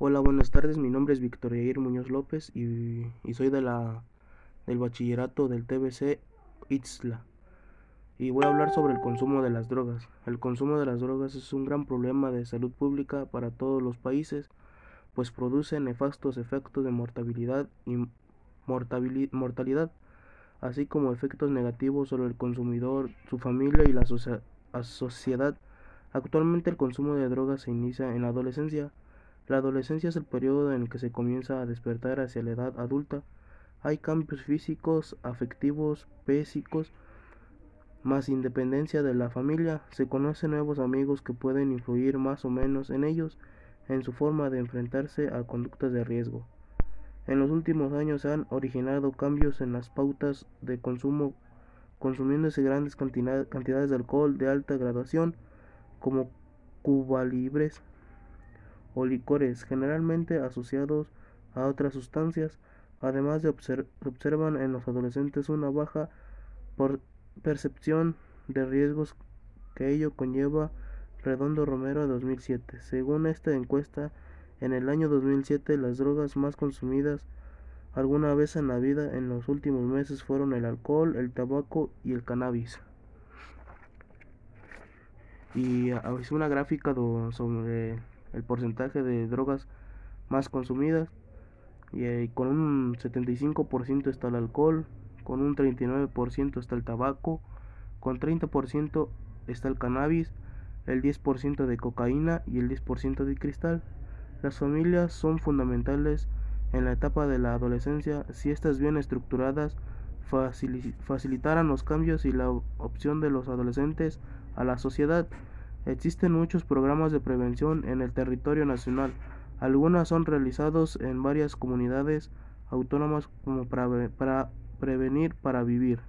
Hola, buenas tardes. Mi nombre es Víctor Yair Muñoz López y, y soy de la, del bachillerato del TBC Itzla. Y voy a hablar sobre el consumo de las drogas. El consumo de las drogas es un gran problema de salud pública para todos los países, pues produce nefastos efectos de mortalidad y mortalidad, así como efectos negativos sobre el consumidor, su familia y la sociedad. Actualmente el consumo de drogas se inicia en la adolescencia la adolescencia es el periodo en el que se comienza a despertar hacia la edad adulta. Hay cambios físicos, afectivos, pésicos, más independencia de la familia. Se conocen nuevos amigos que pueden influir más o menos en ellos, en su forma de enfrentarse a conductas de riesgo. En los últimos años se han originado cambios en las pautas de consumo, consumiéndose grandes cantidades de alcohol de alta graduación, como cubalibres, o licores, generalmente asociados a otras sustancias. Además de observan en los adolescentes una baja percepción de riesgos que ello conlleva Redondo Romero 2007. Según esta encuesta, en el año 2007 las drogas más consumidas alguna vez en la vida en los últimos meses fueron el alcohol, el tabaco y el cannabis. Y es una gráfica sobre el porcentaje de drogas más consumidas y eh, con un 75% está el alcohol, con un 39% está el tabaco, con 30% está el cannabis, el 10% de cocaína y el 10% de cristal. Las familias son fundamentales en la etapa de la adolescencia si estas bien estructuradas facilitaran los cambios y la opción de los adolescentes a la sociedad. Existen muchos programas de prevención en el territorio nacional. Algunas son realizados en varias comunidades autónomas como para, para prevenir para vivir.